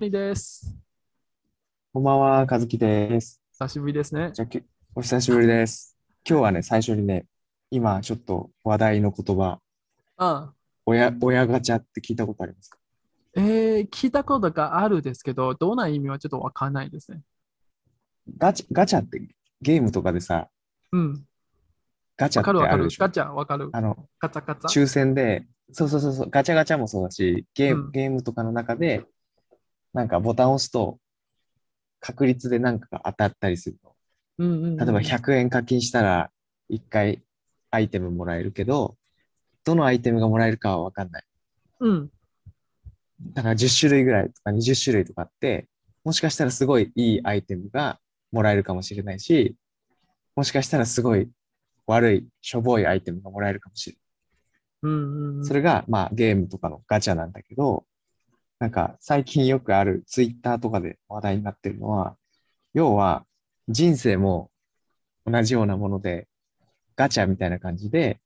みです。こんばんは、和樹です。久しぶりですね。じゃあ、きお久しぶりです。今日はね、最初にね、今ちょっと話題の言葉、あ親、親ガチャって聞いたことありますか？えー、聞いたことがあるですけど、どんな意味はちょっとわかんないですね。ガチャ、ガチャってゲームとかでさ、うん。ガチャっわかるわかてあるで。しょ？るガチャわかる。あの、ガチャガチャ。抽選で、そうそうそうそう、ガチャガチャもそうだし、ゲーム、うんゲームとかの中で、なんかボタンを押すと、確率でなんかが当たったりするの。うんうんうん、例えば100円課金したら1回アイテムもらえるけど、どのアイテムがもらえるかはわかんない。うん。だから10種類ぐらいとか20種類とかあって、もしかしたらすごいいいアイテムがもらえるかもしれないし、もしかしたらすごい悪い、しょぼいアイテムがもらえるかもしれうんうんうない。ん。それが、まあゲームとかのガチャなんだけど、なんか最近よくあるツイッターとかで話題になってるのは、要は人生も同じようなもので、ガチャみたいな感じで、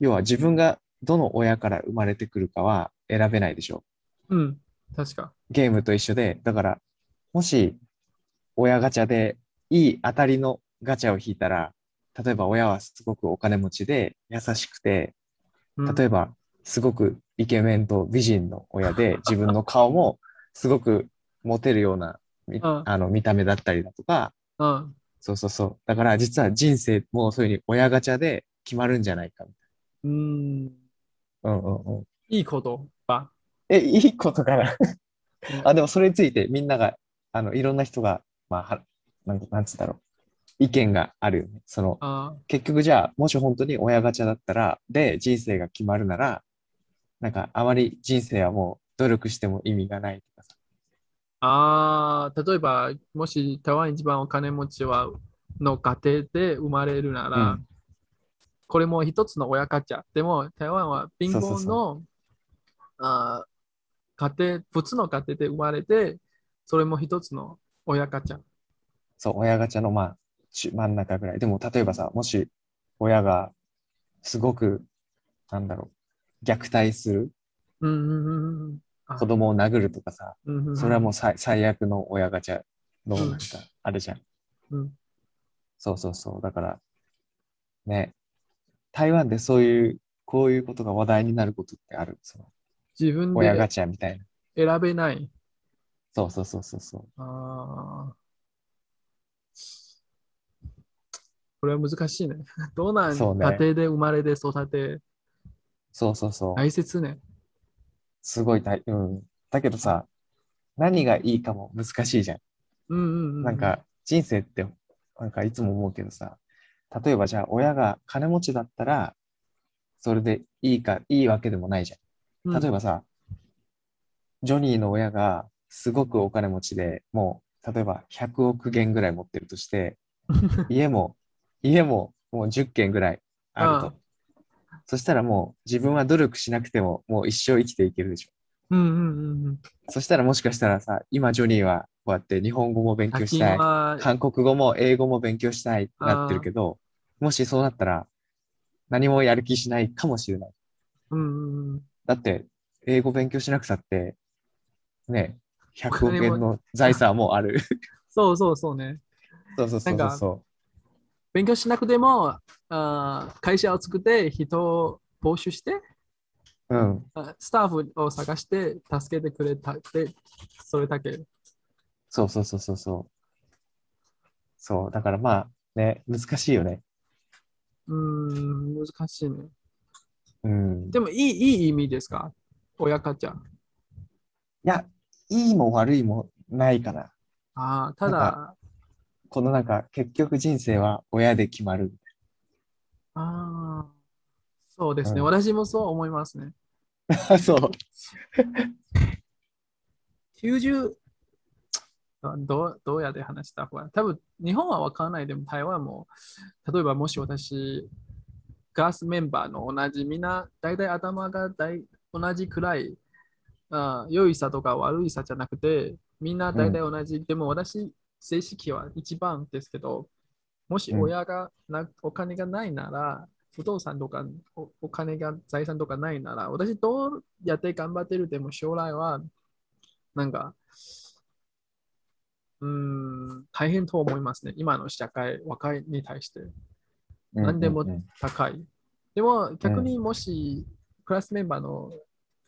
要は自分がどの親から生まれてくるかは選べないでしょ。うん。確か。ゲームと一緒で、だから、もし、親ガチャでいい当たりのガチャを引いたら、例えば親はすごくお金持ちで優しくて、うん例えばすごくイケメンと美人の親で、自分の顔もすごくモテるようなあの見た目だったりだとか、うん。そうそうそう。だから実は人生もそういうふうに親ガチャで決まるんじゃないかみうん。たいな。うんうんうん。いいことば。え、いいことかなうんあ、でもそれについてみんなが、あの、いろんな人が、まあ、はなんなんつうんだろう。意見があるよね。その、あ結局じゃあ、もし本当に親ガチャだったら、で、人生が決まるなら、なんか、あまり人生はもう努力しても意味がないとかさ。あー、例えば、もし台湾一番お金持ちはの家庭で生まれるなら、うんこれも一つの親ガチャ。でも、台湾は貧乏のあー家庭、普通の家庭で生まれて、それも一つの親ガチャ。そう、親ガチャの、まあ、中真ん中ぐらい。でも、例えばさ、もし、親が、すごく、なんだろう、虐待する、うんうんうんうんあ子供を殴るとかさ、うんうんうんそれはもう最最悪の親ガチャの、うんなんか、あるじゃん。うんそうそうそう。だから、ね、台湾でそういう、こういうことが話題になることってある？その自分親ガでチャみたいな。選べない。そうそうそうそうそう。あーこれは難しいね。どうなん？ね家庭で生まれて育て、そうそうそう。大切ね。すごい大、うん。だけどさ、何がいいかも難しいじゃん。うんうんうん。なんか、人生って、なんかいつも思うけどさ、例えばじゃあ親が金持ちだったら、それでいいか、いいわけでもないじゃうん、ん。例えばさ、ジョニーの親がすごくお金持ちで、もう、例えば100億元ぐらい持ってるとして、家も、家ももう10軒ぐらいあるあと。そしたらもう自分は努力しなくてももう一生生きていけるでしょ。うんうんうんうん。そしたらもしかしたらさ、今ジョニーはこうやって日本語も勉強課したい、韓国語も英語も勉強したいってなってるけど、もしそうなったら何もやる気しないかもしれない。うんうんうん。だって英語勉強しなくたって、ね、100億円の財産もある。そうそうそうね。そうそうそうそうそ勉強しなくても、あー会社を作って人を募集して、う。うん。あスタッフを探して助けてくれたって、それだけ。そうそうそうそうそう。そう。だからまあね、難しいよね。うーん、難しいね。うん。でもいい、いい意味ですか？親ガチャ。いや、いいも悪いもないかな。ああ、ただ、このなんか、結局人生は親で決まる。ああ、そうですね、うん私もそう思いますね。そう。90、あどうどうやって話した？方が多分日本は分からないでも台湾も、例えばもし私、クラスメンバーの同じ、みんな大体頭が大同じくらい、あ良いさとか悪いさじゃなくて、みんな大体同じ。でも私、成績は一番ですけど、もしうん親がな、お金がないなら、不動産とかおお金が財産とかないなら、私どうやって頑張ってるでも将来は、なんか、うん、大変と思いますね。今の社会、若いに対して。うん何でもうんうん高い。でも逆にもし、クラスメンバーの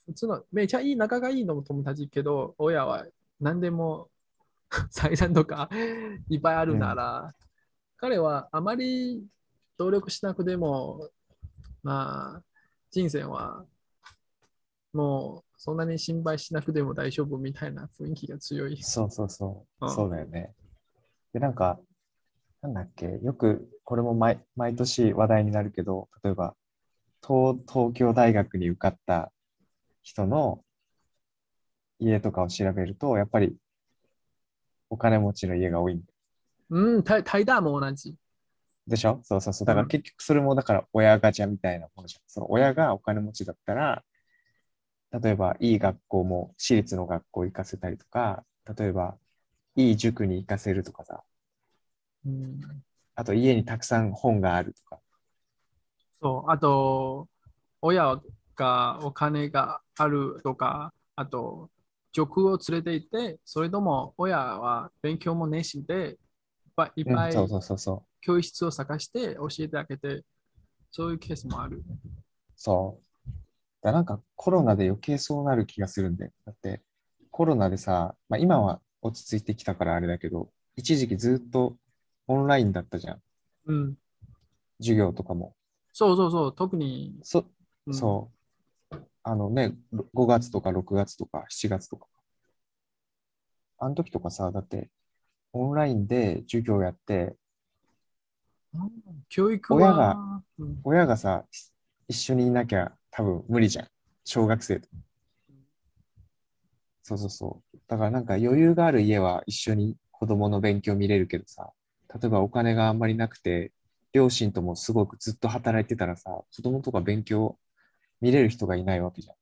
普通のめちゃいい仲がいいのも友達けど、親は何でも財産とか？いっぱいあるなら、彼はあまり努力しなくても、まあ、人生はもうそんなに心配しなくても大丈夫みたいな雰囲気が強い。そうそうそうう。んそうだよね。で、なんか、なんだっけ、よく、これも毎毎年話題になるけど、例えば、東東京大学に受かった人の家とかを調べると、やっぱりお金持ちの家が多いんうん、タイダーも同じ。でしょ？そうそうそう。だかうんら結局それもだから親ガチャみたいなものじゃん。その親がお金持ちだったら、例えばいい学校も私立の学校行かせたりとか、例えばいい塾に行かせるとかさ、うんあと家にたくさん本があるとか。そう、あと、親がお金があるとか、あと、塾を連れて行って、それとも親は勉強も熱心で、いっぱい。教室を探して教えてあげて、そういうケースもある。そう。だなんかコロナで余計そうなる気がするんだよ。だってコロナでさ、まあ、今は落ち着いてきたからあれだけど、一時期ずっとオンラインだったじゃん。うん。授業とかも。そうそうそう、特に、そうんそう。あのね、ろ5月とか6月とか7月とか。あの時とかさ、だってオンラインで授業やって、うん教育は、親がうん親がさ、一緒にいなきゃ多分無理じゃん。小学生と。そうそうそう。だからなんか余裕がある家は一緒に子供の勉強見れるけどさ、例えばお金があんまりなくて、両親ともすごくずっと働いてたらさ、子供とか勉強見れる人がいないわけじゃん。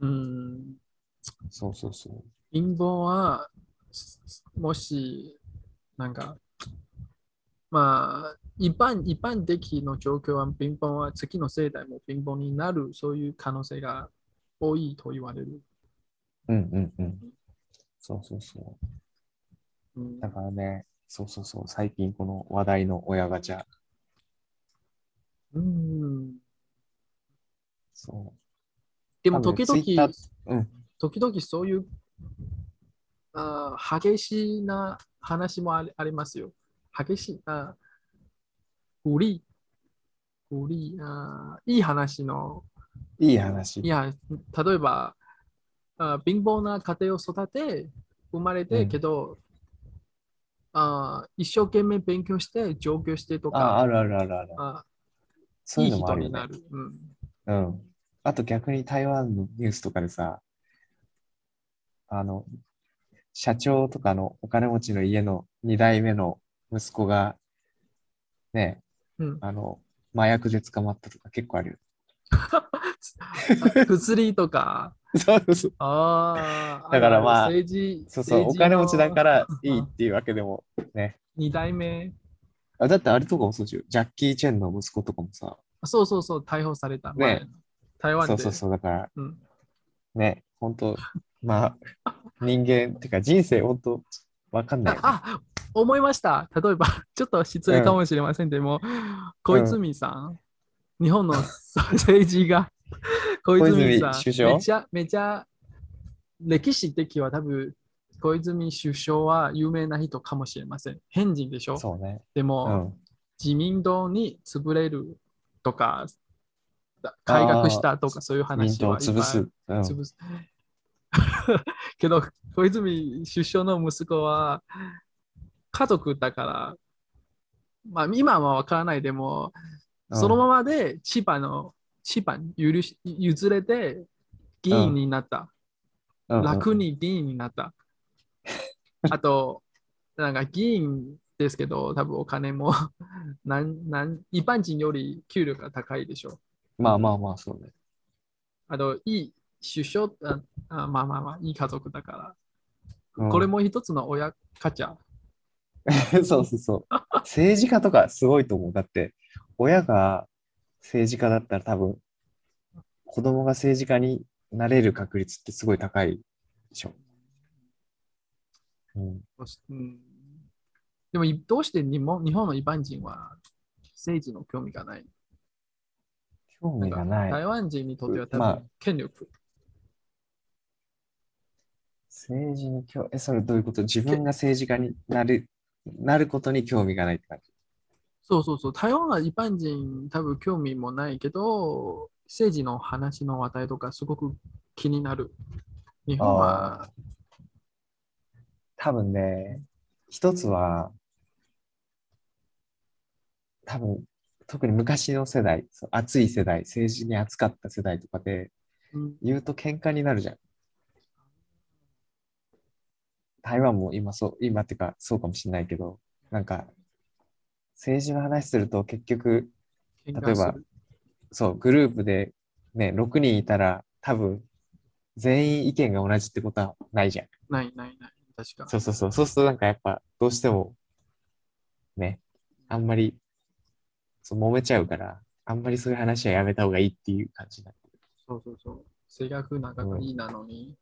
うん、そうそうそう。貧乏は、もし、なんか、まあ、一般、一般的の状況は貧乏は次の世代も貧乏になる、そういう可能性が多いと言われる。うんうんうん。そうそうそう。うんだからね、そうそうそう。最近この話題の親ガチャ。うん、そでも時々、う。うん。時々そういうあー激しいな話もありありますよ。激しい、あ鼓励、鼓励あーいい話の、いい話。いや、例えば、あ貧乏な家庭を育て、生まれて、うんけど、あー一生懸命勉強して、上京してとあ、あか、るあるあるある。あそういいのもあるよねいう人にな。る。うんうん。あと逆に台湾のニュースとかでさ、あの、社長とかのお金持ちの家の2代目の息子が、ね、うん、あの、麻薬で捕まったとか結構あるよ。薬とか、そうそう。ああ、だからまあ政治、そうそう、お金持ちだからいいのっていうわけでもね。二代目。あだってあれとかもそうじゃん。ジャッキー・チェンの息子とかもさ、そうそうそう、逮捕された。前の台湾で。そうそうそう、だからうんね、本当まあ、人間、ってか人生本当わかんないああ、思いました。例えば、ちょっと失礼かもしれません。でも、小泉さん、日本の政治が、小泉さん、めちゃめちゃ歴史的は多分、小泉首相は有名な人かもしれません。変人でしょ？そうね。でも、うん。自民党に潰れるとか、改革したとか、そういう民話は潰す。うん。潰す。けど、小泉首相の息子は家族だから、まあ今はわからないでも、うんそのままで千葉の、千葉に許し譲れて議員になった。楽に議員になった。あと、なんか議員ですけど、多分お金も なんなん一般人より給料が高いでしょ。まあまあまあ、そうね。あと、いい首相ああ、まあまあまあ、いい家族だから。うんこれも一つの親ガチャ。そうそうそう。政治家とかすごいと思う。だって、親が政治家だったら多分、子供が政治家になれる確率ってすごい高いでしょ。うん。うん、でも、いどうして日本日本の一般人は政治の興味がない？興味がない。台湾人にとっては多まあ分権力。政治に興え、それどういうこと？自分が政治家になる、なることに興味がないって感じ？そうそうそう。台湾は一般人多分興味もないけど、政治の話の話題とかすごく気になる。日本は、多分ね、一つは、多分、特に昔の世代、熱い世代、政治に熱かった世代とかでうん言うと喧嘩になるじゃん。台湾も今そう、今ってかそうかもしれないけど、なんか、政治の話すると結局、喧例えば。そう、グループでね、6人いたら多分全員意見が同じってことはないじゃん。ないないない。確か。そうそうそう。そうするとなんかやっぱどうしてもね、あんまりそう揉めちゃうから、あんまりそういう話はやめた方がいいっていう感じになってそうそうそう。性格仲がいいなのに。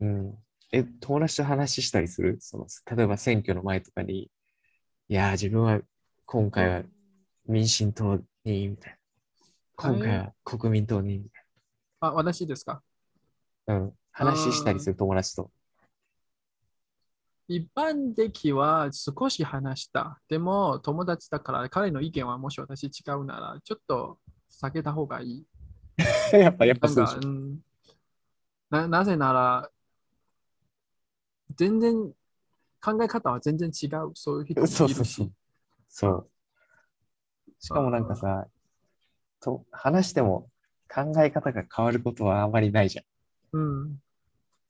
る。うん。え、友達と話したりする？その、例えば選挙の前とかに、いやー、自分は今回は民進党に、みたいな。今回は国民党に、みたあ、私ですか？いな。うん。話したりする友達と。一般的は少し話した。でも、友達だから彼の意見はもし私違うなら、ちょっと避けた方がいい。やっぱ、やっぱそうでしななぜなら、全然考え方は全然違う。そういう人もいるし。そうそうそう。そう。しかもなんかさ、と話しても考え方が変わることはあまりないじゃん。うん。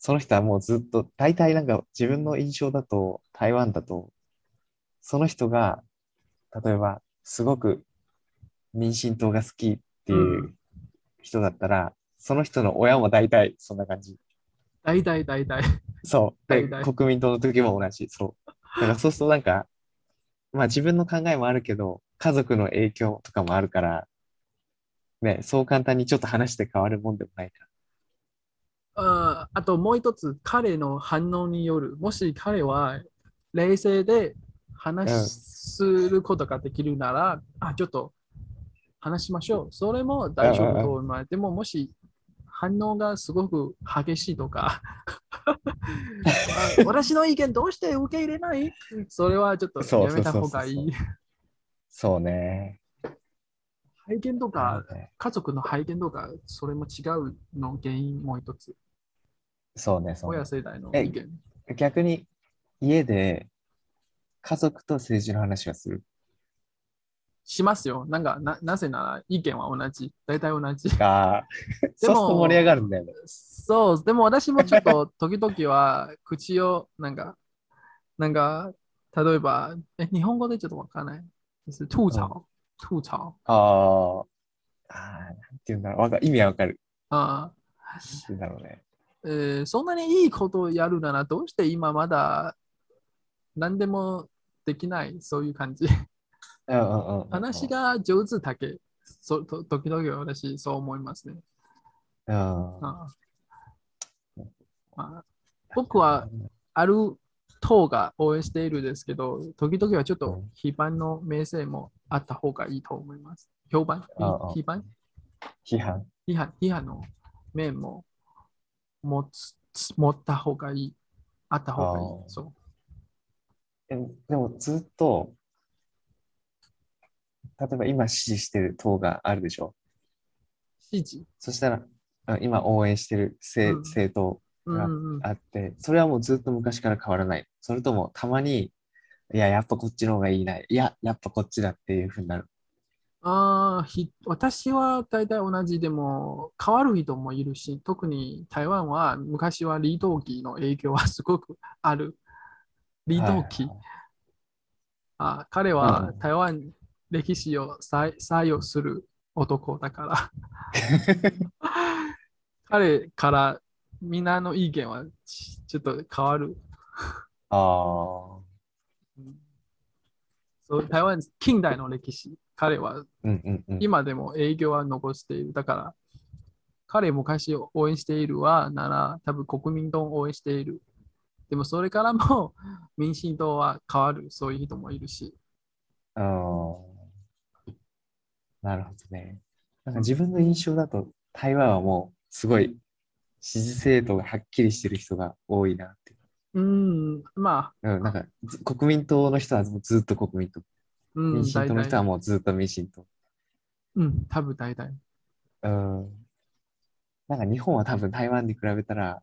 その人はもうずっと、大体なんか自分の印象だと、台湾だと、その人が、例えば、すごく民進党が好きっていう人だったら、その人の親も大体そんな感じ。大体大体。そう。で、国民党の時も同じ。そう。だからそうするとなんか、まあ自分の考えもあるけど、家族の影響とかもあるから、ね、そう簡単にちょっと話して変わるもんでもないかああともう一つ、彼の反応による。もし彼は冷静で話することができるなら、あ、ちょっと話しましょう。それも大丈夫と思い。でももし反応がすごく激しいとか、あ私の意見どうして受け入れない？それはちょっとやめた方がいい。そうね。背景とか、ね家族の背景とか、それも違うの原因もう一つ。そうね、そうね親世代のえ意見。逆に家で家族と政治の話はする？しますよ。なんか、ななぜなら意見は同じ。大体同じ。か、でそうもすると盛り上がるんだよね。そう、でも私もちょっと 時々は口をなんか、なんか、例えば、え日本語でちょっとわかんない。就是吐槽、吐槽。あーあー、なんていうんだろう。わか意味はわかる。あなんだろうね。えーそんなにいいことをやるなら、どうして今まだ何でもできない？そういう感じ。うんうん。話が上手だけ。そと時々私そう思いますね。うん。ああ僕はある党が応援しているんですけど、時々はちょっとうん批判の名声もあった方がいいと思います。評判？批判？批判？批判？批判の面も持つ持った方がいい。あった方がいいそう。えでもずっと、例えば今支持してる党があるでしょ？支持？そしたら、あ今応援してる政,、うん政党うんうんうん、あって、それはもうずっと昔から変わらない。それともたまに、いや、やっぱこっちの方がいいな。いや、やっぱこっちだっていうふうになる。ああ、ひ私は大体同じでも変わる人もいるし、特に台湾は昔は李登輝の影響はすごくある。李登輝。はいあ彼はうん台湾歴史を採採用する男だから。彼からみんなの意見はちちょっと変わる。ああ。台湾近代の歴史、彼は。今でも影響は残している。だから、彼昔応援しているはなら、多分国民党を応援している。でもそれからも 民進党は変わる、そういう人もいるし。あーなるほどね。なんか自分の印象だと、台湾はもうすごい支持政党がはっきりしてる人が多いなって。うん、まあ、うん、なんかず国民党の人はずっと国民党。うん、民進党の人はもうずっと民進党。うん、多分大体。うん。なんか日本は多分台湾に比べたら、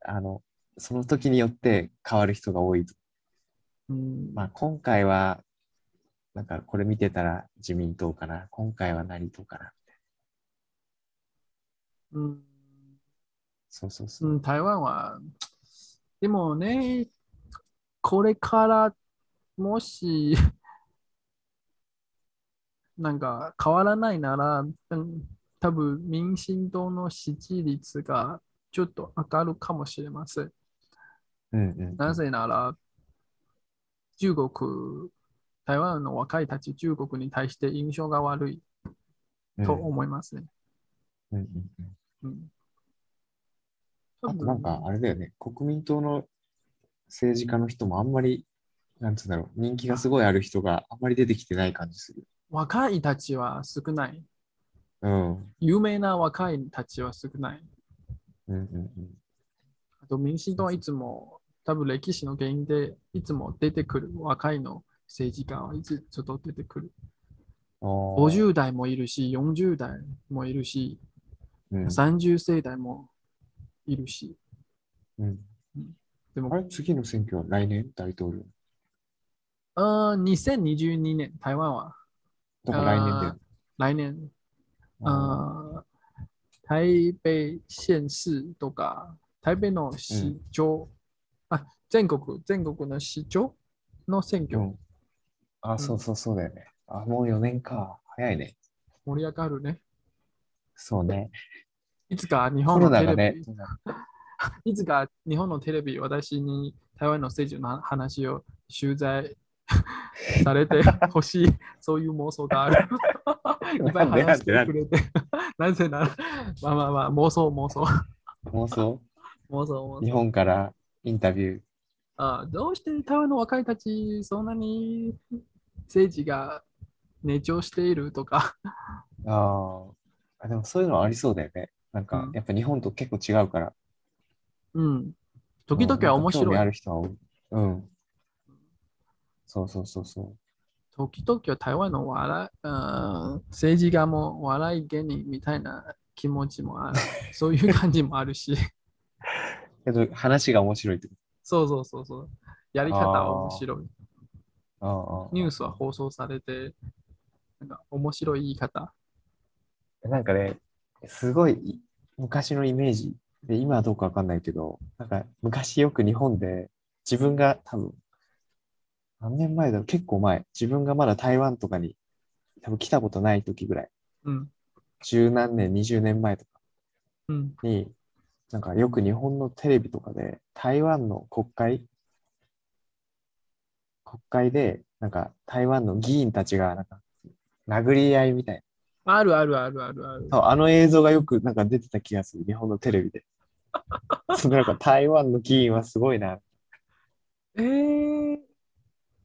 あの、その時によって変わる人が多いと。うん、まあ今回は、なんかこれ見てたら自民党かな。今回は何党かな。うんそうそうそうう。ん、台湾は、でもね、これからもし、なんか変わらないなら、うん多分民進党の支持率がちょっと上がるかもしれません。うんうん。なぜなら、中国、台湾の若いたち、中国に対して印象が悪いうんと思いますね。うんうんうんうん、あとなんかあれだよね、国民党の政治家の人もあんまり、なんつうんだろう、人気がすごいある人があんまり出てきてない感じする。若いたちは少ない。うん。有名な若いたちは少ない。うんうんあと民進党はいつも、多分歴史の原因でいつも出てくる若いの政治家はいつちょっと出てくる。うん。あー50代もいるし、40代もいるし、うん30世代もいるし。うん。でもあれ、次の選挙は来年？大統領。あー2022年、台湾はだから来年だよ。来年、あ台北县市とか、台北の市長、あ、全国、全国の市長の選挙、ーうん。あ、そうそうそうだよね。あ、もう4年か。早いね。盛り上がるね。そうね。いつか日コ本のテレロナがねビ、いつか日本のテレビ、私に台湾の政治の話を取材 されてほしい、そういう妄想がある。いっぱい話してくれて。なぜなら、まあまあまあ、妄想、妄想、妄想？妄想、妄日想。本からインタビュー。あどうして台湾の若いたち、そんなに政治が熱狂しているとか。あーあ、でもそういうのはありそうだよね。なんかう、んやっぱ日本と結構違うから。うん。時々は面うんなんか興味白い。ある人は多い。うん。そうそうそうそ時々は台湾の笑い、うん政治家も笑い芸人みたいな気持ちもある。そういう感じもあるし。う。けど、話が面白いってこそうそうそうそう。やり方は面白い。ニュースは放送されて、なんか面白い言い方。なんかね、すごい昔のイメージで、今はどうかわかんないけど、なんか昔よく日本で自分が多分、何年前だろう、結構前、自分がまだ台湾とかに多分来たことない時ぐらい、うん。十何年、二十年前とかうん。に、なんかよく日本のテレビとかで台湾の国会、国会で、なんか台湾の議員たちがなんか殴り合いみたいな。あるあるあるあるある。そうあの映像がよくなんか出てた気がする、日本のテレビで。そのなんか台湾の議員はすごいな。えー、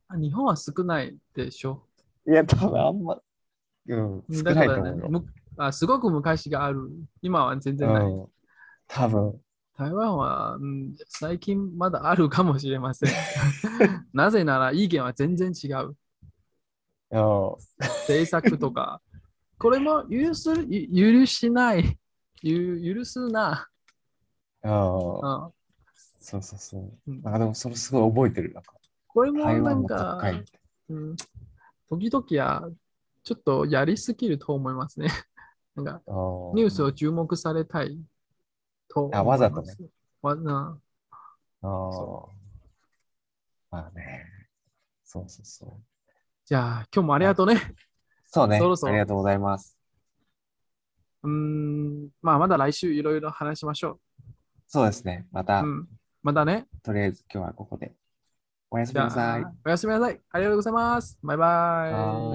あ日本は少ないでしょ？いや、多分あんま、うん、少ないと思うよ。むあ、すごく昔がある。今は全然ない。うん、多分、台湾は、うん、最近まだあるかもしれません。なぜなら意見は全然違う。うん政策とか。これも許すゆ許しない。ゆ許すな。うんうんそうそうそう。うんなんかでもそれすごい覚えてる。なんかこれもなんか。うん、時々はちょっとやりすぎると思いますね。なんかニュースを注目されたいと思います。あわざとねわなあーそまあね。そうそうそう。じゃあ、今日もありがとうね。そうね。そろそろありがとうございます。うーん、まあ、まだ来週いろいろ話しましょそうですね。また、う。うん、まだね。とりあえず今日はここで。おやすみなさい。あ、おやすみなさい。ありがとうございます。バイバイ。